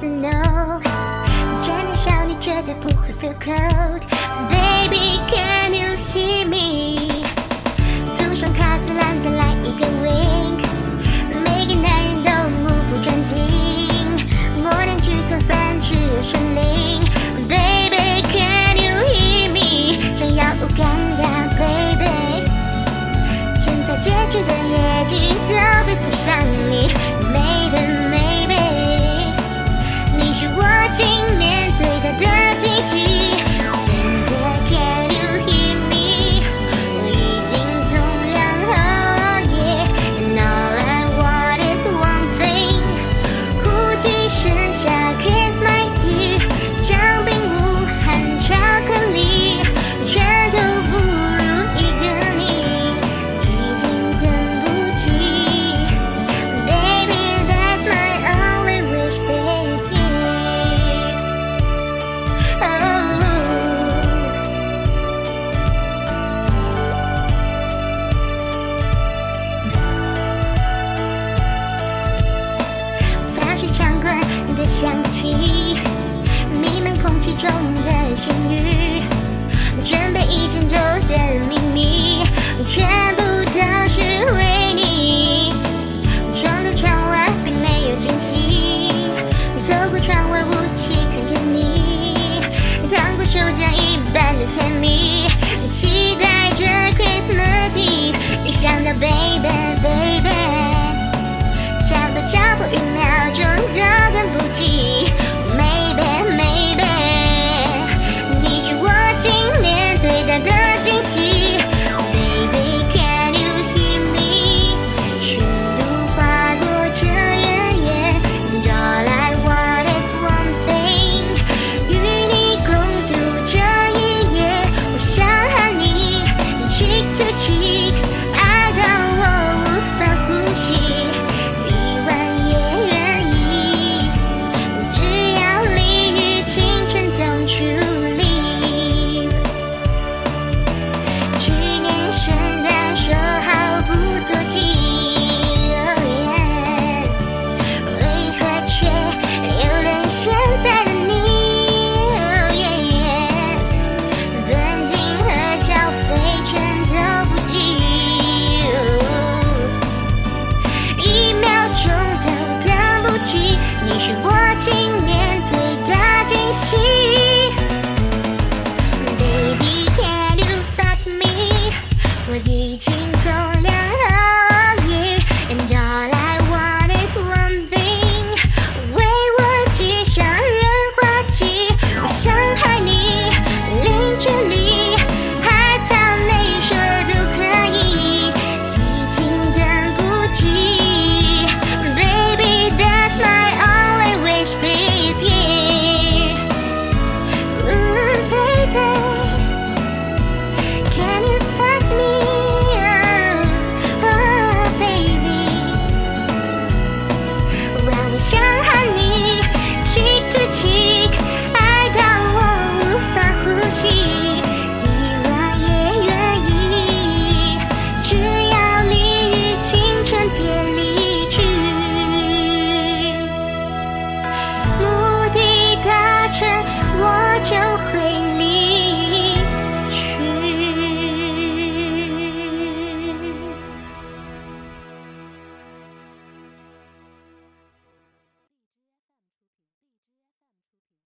to know 这年少你觉得不会 feel cold Baby Can you watching 想起弥漫空气中的咸鱼，准备一整周的秘密，全部都是为你。窗的窗外并没有惊喜，透过窗外雾气看着你，糖果手掌一般的甜蜜，期待着 Christmas Eve。一想到 baby baby，加不加不一秒。是我今就会